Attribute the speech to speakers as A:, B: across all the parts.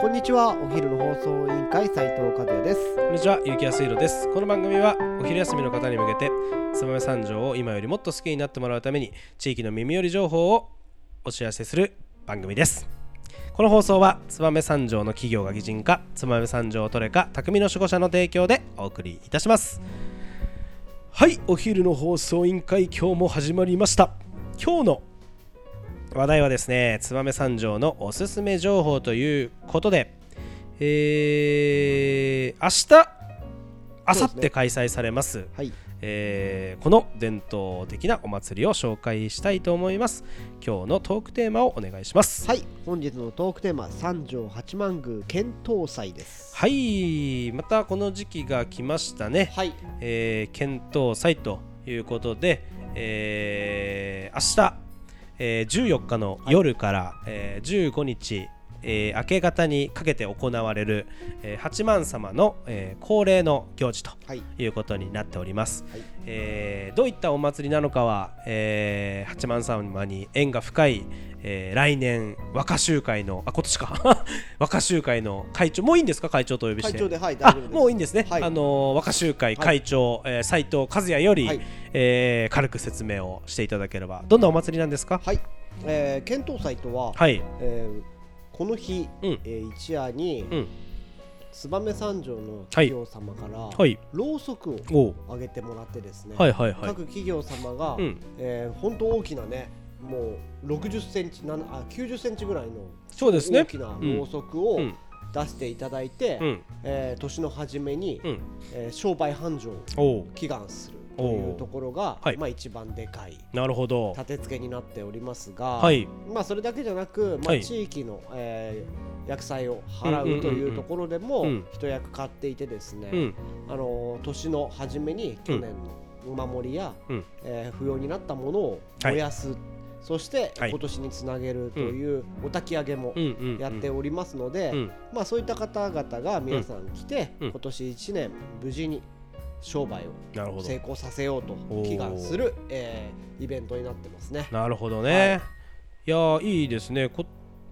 A: こんにちはお昼の放送委員会斉藤和也です
B: こんにちは、ゆきやすいろです。この番組はお昼休みの方に向けて、燕三条を今よりもっと好きになってもらうために、地域の耳寄り情報をお知らせする番組です。この放送は、燕三条の企業が擬人化、燕三条トレカ、匠の守護者の提供でお送りいたします。はい、お昼の放送委員会、今日も始まりました。今日の話題はですね、燕三条のおすすめ情報ということで、えー、明日、明後日開催されます、
A: はい
B: えーこの伝統的なお祭りを紹介したいと思います。今日のトークテーマをお願いします。
A: はい本日のトークテーマ三条八幡宮遣唐祭です
B: はい、またこの時期が来ましたね。
A: はい
B: えー、検討祭ということで、えー明日、えー14日の夜から、えー15日、えー明け方にかけて行われる、えー八幡様の、えー恒例の行事と
A: はい
B: いうことになっております。
A: はい
B: えーどういったお祭りなのかは、えー八幡様に縁が深い、えー来年和歌集会のあ今年か。和歌集会の会長。もういいんですか？会長とお呼びして。
A: 会長ではい大
B: あ
A: 丈夫です。
B: もういいんですね、
A: はい。
B: あのー和歌集会会長、えー斉藤和也より、
A: はい。
B: えー軽く説明をしていただければ。どんなお祭りなんですか？
A: はい、えー、遣唐祭とは、
B: はい。
A: えーこの日、
B: うん。
A: えー一夜に、
B: うん
A: 燕三条の企業様から、
B: はい。
A: ろうそくをあげてもらってですね、
B: はいはいはい。
A: 各企業様が、
B: うん。
A: えー、本当大きなねもう60センチなあ90センチぐらいの
B: そうですね。
A: 大きなろうそくを
B: うん。
A: 出していただいて、
B: うん。
A: えー年の初めに、
B: うん。
A: えー商売繁盛を祈願するというところが、
B: はい。
A: まあ、一番でかい。
B: なるほど。
A: 立て付けになっておりますが、
B: はい。
A: まあ、それだけじゃなく、まあ、
B: はい。
A: 地域の、えー薬剤を払
B: う
A: というところでも
B: うん。
A: 一役買っていてですね、
B: うん。
A: あのー年の初めに去年のお守りや、
B: うん。
A: えー不要になったものを燃やす、そして
B: はい。
A: 今年につなげるというお焚き上げもやっておりますので、
B: うん。
A: まあ、そういった方々が皆さん来て、
B: うん。
A: 今年1年無事に商売を成功させようと祈願する、えーイベントになってますね。
B: なるほどね、い、やーいいですね。こ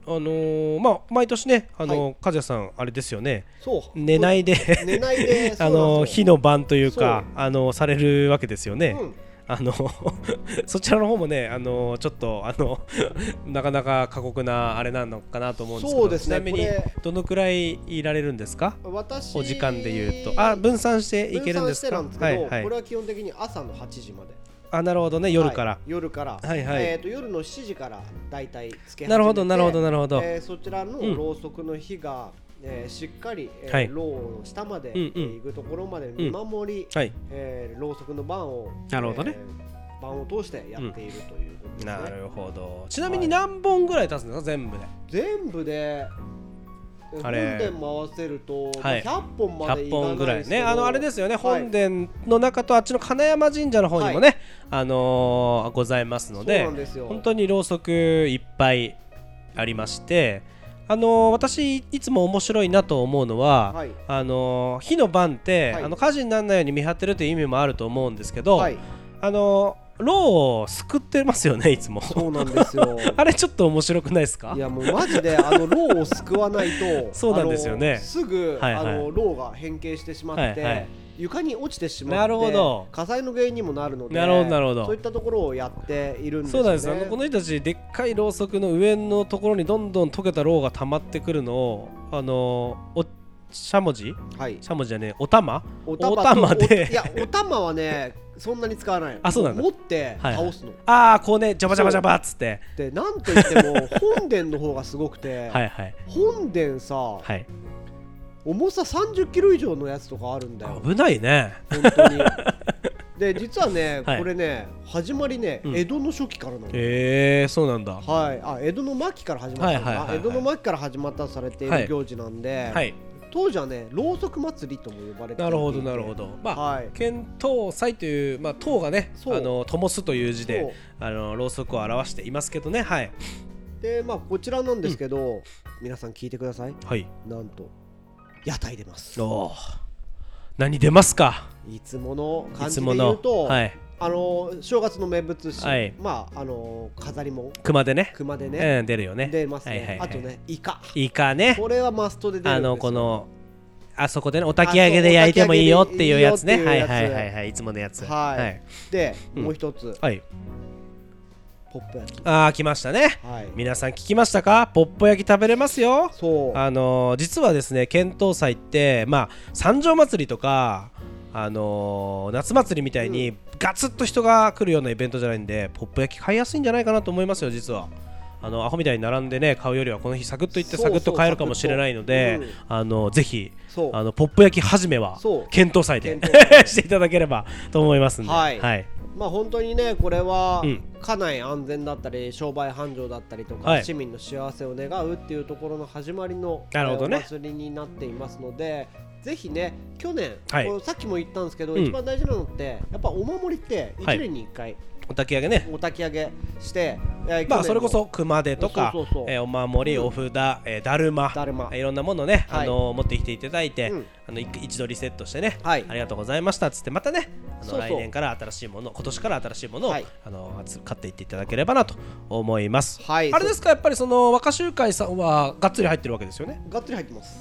B: あのーまあ毎年ねあのー、和也さんあれですよね。
A: そう。
B: 寝ないで
A: 寝ないで
B: あのー火の晩という
A: そ
B: かあのーされるわけですよね、
A: うん
B: あの そちらの方もねあのちょっとあの なかなか過酷なあれなのかなと思うんですけど
A: そうですね
B: ちなみにどのくらいいられるんですか？
A: 私
B: お時間で言うと。あ分散していけるんですか？
A: 分散してなんですけど、
B: はいはい。
A: これは基本的に朝の8時まで。
B: あなるほどね夜から、
A: はい夜から、
B: はいはい。
A: えー、と夜の7時からだいたいつけ
B: なるほどなるほどなるほど、
A: えーそちらの
B: うん。
A: ろうそくの火が、えーしっかり、えー
B: はい。
A: ろうの下まで、
B: うんうん。
A: えー行くところまで見守り、
B: はい。
A: えーろうそくの番を
B: なるほどね、
A: えー番を通してやっているということですね、
B: なるほど。ちなみに何本ぐらい経つんですか？全部で。
A: 全部で
B: あれ。
A: 本殿回せると、
B: はい。
A: まあ100本まで
B: 100
A: い
B: 本ぐらいね。あのあれですよね、
A: はい。
B: 本殿の中とあっちの金山神社の方にもね、あのーございますの
A: そう
B: で
A: なんですよ。
B: 本当にろうそくいっぱいありましてあのー私いつも面白いなと思うのは、
A: はい。
B: あのー火の晩って、
A: はい。
B: あの火事にならないように見張ってるという意味もあると思うんですけど、
A: はい。
B: あのーろうをすくってますよねいつも。
A: そうなんですよ。
B: あれちょっと面白くないですか？
A: いやもうマジであのローを救わないと
B: そうなんですよね。
A: すぐ、
B: はいはい。
A: あのローが変形してしまって、
B: はいはい
A: 床に落ちてしま
B: なるほど。
A: 火災の原因にもなるので
B: なるほどなるほど。
A: そういったところをやっているんですよね。
B: そうなんですあのこの人たちでっかいろうそくの上のところにどんどん溶けたろうが溜まってくるのをあのーおしゃもじ？
A: はい。
B: しゃもじじゃねえお玉
A: お玉と
B: お玉で。
A: おいやお玉はねそんなに使わない
B: あそうなんだ。
A: 持って
B: はいはい。
A: 倒すの、
B: ああこうねジャバジャバジャバっつって。
A: でなんといっても本殿の方がすごくて、
B: はいはい。
A: 本殿さ、
B: はい
A: 重さ30キロ以上のやつとかあるんだよ。
B: 危ないね。
A: 本当に。で実はね、
B: はい。
A: これね始まりね、
B: うん。
A: 江戸の初期からなの、
B: へえそうなんだ。
A: はい、あ江戸の末期から始まったのかな、
B: はいはいはいはい。
A: 江戸の末期から始まったとされてい
B: はい。
A: る行事なんで、
B: はい。
A: 当時はねろうそく祭りとも呼ばれていて
B: なるほどなるほど。まあ
A: はい。
B: 遣唐祭というまあ唐がね
A: そう。
B: あの灯すという字
A: そう。
B: であのろうそくを表していますけどね。はい。
A: でまあこちらなんですけど、皆さん聞いてください。
B: はい。
A: なんと屋台出ます。
B: おー。何出ますか？
A: いつもの
B: い
A: 感じで
B: つもの
A: 言うと、
B: はい。
A: あの正月の名物し、
B: はい。
A: まああの飾りも
B: 熊でね。
A: 熊でね、
B: うん出るよね。
A: 出ますね、
B: はいはいはい。
A: あとねイカ。
B: イカね。
A: これはマストで出る
B: あのこのあそこでねお焚き上げで焼いてもいいよっていうやつね。はいはいはいはい。いつものやつ。
A: はい。
B: はい、
A: で、
B: うん。
A: もう一つ。
B: はい、
A: ポップ焼き。
B: あー来ましたね。
A: はい。
B: 皆さん聞きましたか？ポッポ焼き食べれますよ。
A: そう。
B: あのー実はですね遣唐祭ってまあ三条祭りとかあのー夏祭りみたいにガツッと人が来るようなイベントじゃないんでポップ焼き買いやすいんじゃないかなと思いますよ実は。あのアホみたいに並んでね買うよりはこの日サクッと行ってサクッと買えるかもしれないので
A: サクッと。
B: あのぜひあのポップ焼き始めは検討祭で していただければと思いますんで、
A: はい。
B: はい、
A: まあ本当にねこれは
B: うん。
A: 家内安全だったり商売繁盛だったりとか、
B: はい。
A: 市民の幸せを願うっていうところの始まりの
B: なるほどね。
A: えーお祭りになっていますのでぜひね去年、
B: はい。
A: さっきも言ったんですけど、
B: うん。
A: 一番大事なのってやっぱお守りって1年に1回
B: お焚き上げね。
A: お焚き上げして、えー去年の
B: まあそれこそ熊手とか
A: そうそうそう
B: えーお守り、
A: うん。
B: お札、えーだるま
A: だるま。
B: いろんなものね、
A: はい。
B: あの持ってきていただいて、
A: うん。
B: あのい一度リセットしてね、
A: はい。
B: ありがとうございましたっつってまたね
A: そう
B: 来年から新しいもの今年から新しいものを、
A: はい。
B: あのつ買っていっていただければなと思います、
A: はい
B: あれですかやっぱりその若衆会さんはがっつり入ってるわけですよね？
A: がっつり入ってます。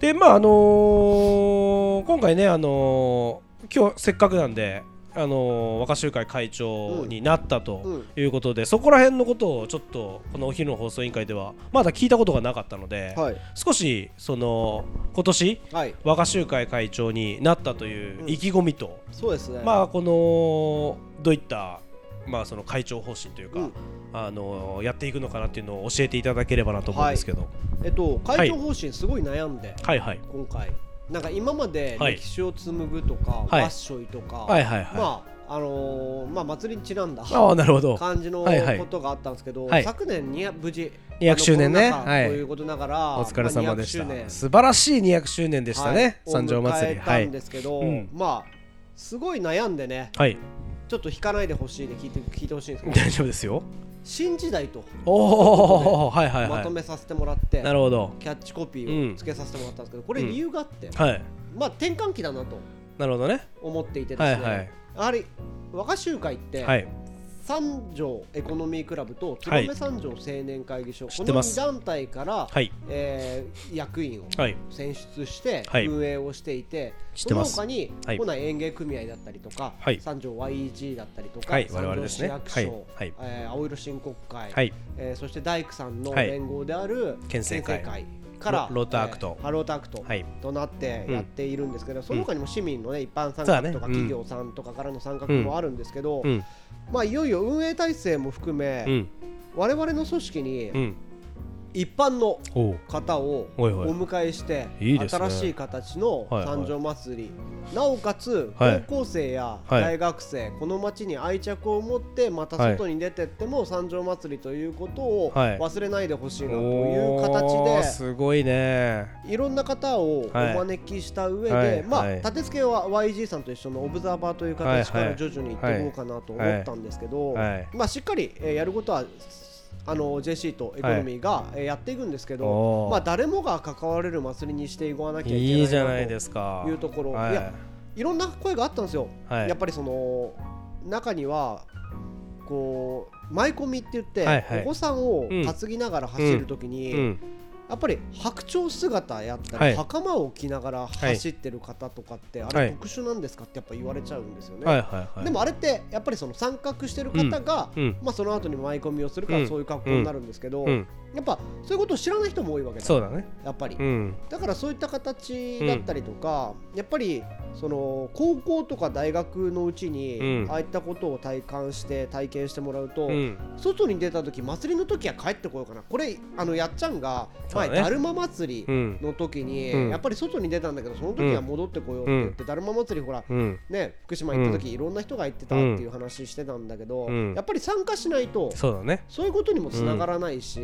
B: でまああのー今回ねあのー今日せっかくなんであのー若衆会会長になったと
A: うん
B: いうことで、そこら辺のことをちょっとこのお昼の放送委員会ではまだ聞いたことがなかったので、
A: はい。
B: 少しその今年
A: はい。
B: 若衆会会長になったという意気込みと、
A: そうですね。
B: まあこのどういったまあその会長方針というか、
A: うん。
B: あのやっていくのかなっていうのを教えていただければなと思うんですけど、
A: えっと会長方針すごい悩んで、
B: はい、はい。
A: 今回なんか今まで
B: はい。
A: 歴史を紡ぐとか、
B: はい。
A: ワッショイとか、
B: はいはいはい。
A: まああのーまあ祭りにちなんだ
B: ああなるほど。
A: 感じの
B: はいはい。
A: ことがあったんですけど、
B: はい。
A: 昨年に無事
B: 200周年ね。はい。
A: ということながら、
B: お疲れ様でした、
A: まあ200周年
B: 素晴らしい200周年でしたね、
A: はい
B: 三条祭り。
A: を迎えたんですけど、
B: うん。
A: まあすごい悩んでね。
B: はい
A: ちょっと引かないでほしいで聞いて聞いてほしいんですけど。
B: 大丈夫ですよ。
A: 新時代と。
B: おおはいはい
A: ま
B: はい。
A: とめさせてもらって、
B: なるほど。
A: キャッチコピーをつけさせてもらったんですけど、これ理由があって、
B: はい。
A: まあ転換期だなと
B: なるほどね。
A: 思っていてですね、
B: はいはい。
A: やはり若衆会って、
B: はい
A: 三条エコノミークラブと
B: はい。
A: 燕三条青年会議所、この
B: 知ってます。
A: 2団体から、
B: はい。
A: えー役員を
B: はい。
A: 選出して
B: はい。
A: 運営をしていて、
B: 知ってます。
A: その他に、
B: はい。
A: 都内園芸組合だったりとか、
B: はい。
A: 三条 YEG だったりとか、
B: はい。
A: 三条市役所、
B: はい。はい。
A: えー青色振国会、
B: はい。
A: えーそして大工さんの
B: はい。
A: 連合である
B: 県政会
A: から
B: ロローターアクト。
A: えーローターアクト
B: はい。
A: となってやっているんですけど、その他にも市民の、ね、一般参画とか
B: うん
A: 企業さんとかからの参画もあるんですけど、
B: うん。
A: まあ、いよいよ運営体制も含め、
B: うん。
A: 我々の組織に
B: うん
A: 一般の方をお迎えして新しい形の
B: はいはい。
A: 三条祭り。なおかつ
B: はい。
A: 高校生や
B: はい。
A: 大学生この町に愛着を持ってまた外に出てっても三条祭りということを
B: はい。
A: 忘れないでほしいなと
B: お
A: いう
B: ー
A: 形
B: すごいね。
A: でいろんな方をお招きした上
B: はい。
A: でまあ
B: はい。
A: 立て付けは YG さんと一緒のオブザーバーという形から徐々に行っていこうかなと思ったんですけど
B: はい。
A: まあしっかりえーやることはあの JC とエコノミーがえーやっていくんですけど、
B: おー。
A: まあ、誰もが関われる祭りにしていかなきゃいけない
B: いいじゃない
A: な
B: ですか。
A: というところ、
B: はい。
A: い、やいろんな声があったんですよ、
B: はい。
A: やっぱりその中にはこう舞込みって言って、
B: はいはい。
A: お子さんを
B: うん。
A: 担ぎながら走るときに、
B: うん
A: やっぱり白鳥姿やったり、
B: はい。
A: 袴を着ながら走ってる方とかって、あ
B: はい。
A: れ特殊なんですかってやっぱ言われちゃうんですよね。
B: はいはいはい。
A: でもあれってやっぱりその参画してる方が、
B: うん。
A: まあ、その後に舞込みをするか
B: うん
A: らそういう格好になるんですけど、
B: うん
A: やっぱそういうことを知らない人も多いわけだ。
B: そうだね。
A: やっぱり、
B: うん。
A: だからそういった形だったりとか、やっぱりその高校とか大学のうちに、
B: うん。
A: ああいったことを体感して体験してもらうと、
B: うん。
A: 外に出た時祭りの時は帰ってこようかな。これあのやっちゃんが前、
B: ね。
A: だるま祭り
B: うん。
A: の時に、
B: うん。
A: やっぱり外に出たんだけどその時は戻ってこようって言って、だるま祭りほら
B: うん。
A: ね福島行った時、いろんな人が行ってたっていう話してたんだけど、
B: うん。
A: やっぱり参加しないと
B: そうだね。
A: そういうことにもつながらないし、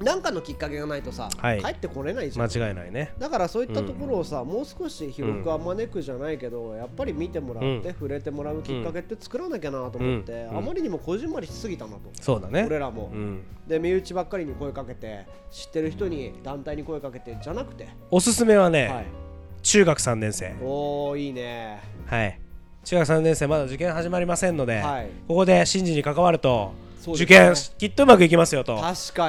B: ん
A: なんかのきっかけがないとさ、
B: はい。
A: 帰ってこれないじゃん。
B: 間違いないね。
A: だからそういったところをさ、もう少し広くあまねくじゃないけど、やっぱり見てもらって、
B: うん。
A: 触れてもらうきっかけって作らなきゃなと思って、
B: うん。
A: あまりにもこじんまりしすぎたなと、
B: そうだね。
A: 俺らも、
B: うん。
A: で身内ばっかりに声かけて知ってる人に団体に声かけてじゃなくて、
B: おすすめは
A: はい。
B: ね中学3年生。
A: おーいいね。
B: はい。中学3年生まだ受験始まりませんので、
A: はい。
B: ここで神事に関わると、受験きっとうまくいきますよと。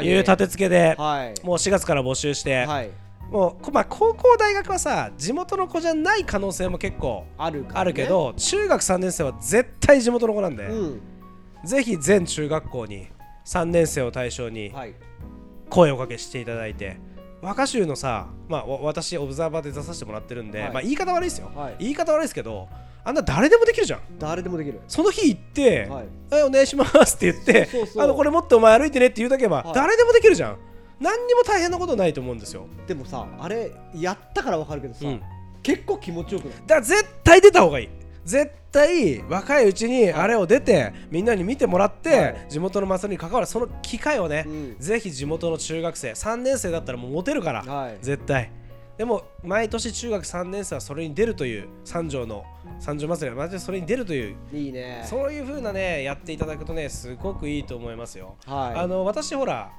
B: いう立て付けで、
A: はい。
B: もう4月から募集して、
A: はい。
B: もうこまあ、高校大学はさ地元の子じゃない可能性も結構
A: ある
B: けど、中学3年生は絶対地元の子なんで、
A: うん。
B: ぜひ全中学校に3年生を対象に
A: はい。
B: 声をかけしていただいて。和歌集のさ、まあ、わ私オブザーバーで出させてもらってるんで、
A: はい。
B: まあ、言い方悪いですよ、
A: はい。
B: 言い方悪いですけどあんな誰でもできるじゃん。
A: 誰でもできる。
B: その日行って、
A: はい。
B: はい、お願いしますって言ってあのこれ持ってお前歩いてねって言うだけば、
A: はい。
B: 誰でもできるじゃん。何にも大変なことないと思うんですよ、
A: でもさあれやったからわかるけどさ、
B: うん。
A: 結構気持ちよくない？
B: だから絶対出た方がいい。絶対若いうちにあれを出てみんなに見てもらって、
A: はい。
B: 地元の祭りに関わるその機会をね、
A: うん。
B: ぜひ地元の中学生3年生だったらもうモテるから、
A: はい。
B: 絶対でも毎年中学3年生はそれに出るという三条の三条祭りは毎年それに出るという
A: いいね。
B: そういう風なねやっていただくとねすごくいいと思いますよ、
A: はい。
B: あの私ほら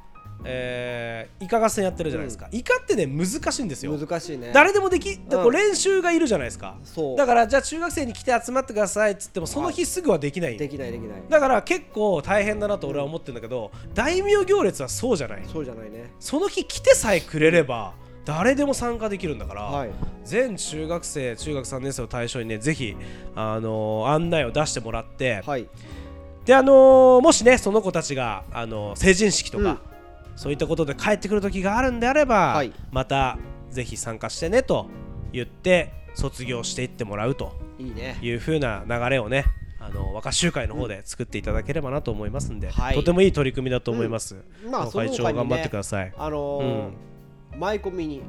B: えーイカ合戦やってるじゃないですか、イカってね難しいんですよ。
A: 難しいね。
B: 誰でもでき、でこ
A: う
B: うん。練習がいるじゃないですか。
A: そう。
B: だからじゃあ中学生に来て集まってくださいっつってもその日すぐはできない。
A: できないできない。
B: だから結構大変だなと俺は思ってるんだけど、大名行列はそうじゃない。
A: そうじゃないね。
B: その日来てさえくれれば誰でも参加できるんだから、
A: はい。
B: 全中学生中学3年生を対象にねぜひ、あのー案内を出してもらって、
A: はい。
B: であのーもしねその子たちが、あのー成人式とか、
A: うん。
B: そういったことで帰ってくる時があるんであれば、
A: はい。
B: またぜひ参加してねと言って卒業していってもらうと
A: いいね。
B: いう風な流れをねあの和歌集会の方で作っていただければなと思いますんで、
A: はい。
B: とてもいい取り組みだと思います、
A: まあその
B: 会長
A: 他に
B: 頑張って
A: ね
B: ください、
A: あのー前込みに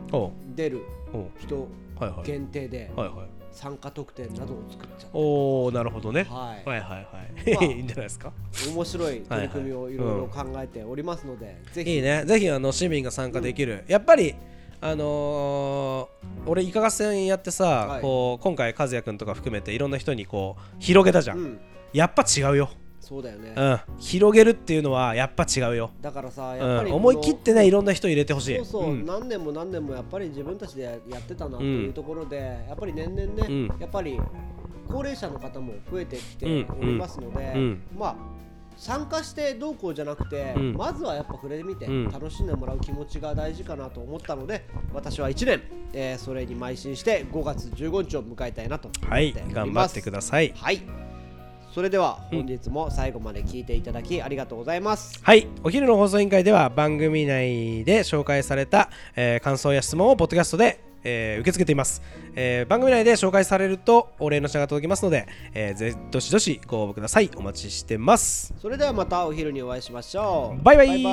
A: 出る人
B: はいはい。
A: 限定で
B: はいはい。
A: 参加特典などを作っちゃっ
B: おおなるほどね、
A: はい。
B: はいはいはい、
A: まあ
B: いいんじゃないですか。
A: た面白い取り組みをいろいろ考えておりますのでぜひ。
B: いいね。ぜひあの市民が参加できる、やっぱりあのー俺イカ合戦やってさ、
A: はい。
B: こう今回和也君とか含めていろんな人にこう広げたじゃん、
A: うん。
B: やっぱ違うよ、
A: そうだよね。
B: うん、広げるっていうのはやっぱ違うよ、
A: だからさ
B: うん、
A: やっぱりこの
B: 思い切ってねいろんな人入れてほしい。
A: そうそう、
B: ん。
A: 何年も何年もやっぱり自分たちでやってたなというところで、やっぱり年々ね、
B: うん。
A: やっぱり高齢者の方も増えてきて
B: うん。
A: おりますので、
B: うん。
A: まあ参加してどうこうじゃなくて、
B: うん。
A: まずはやっぱ触れてみて
B: うん。
A: 楽しんでもらう気持ちが大事かなと思ったので私は1年、えーそれに邁進して5月15日を迎えたいなと思ってお
B: はい
A: ります。
B: 頑張ってください。
A: はいそれでは本日も最後まで聞いていただきありがとうございます。
B: はい。お昼の放送委員会では番組内で紹介された、えー感想や質問をポッドキャストで、えー受け付けています、えー番組内で紹介されるとお礼の品が届きますので、えーぜどしどしご応募ください。お待ちしてます。
A: それではまたお昼にお会いしましょう。
B: バイバイ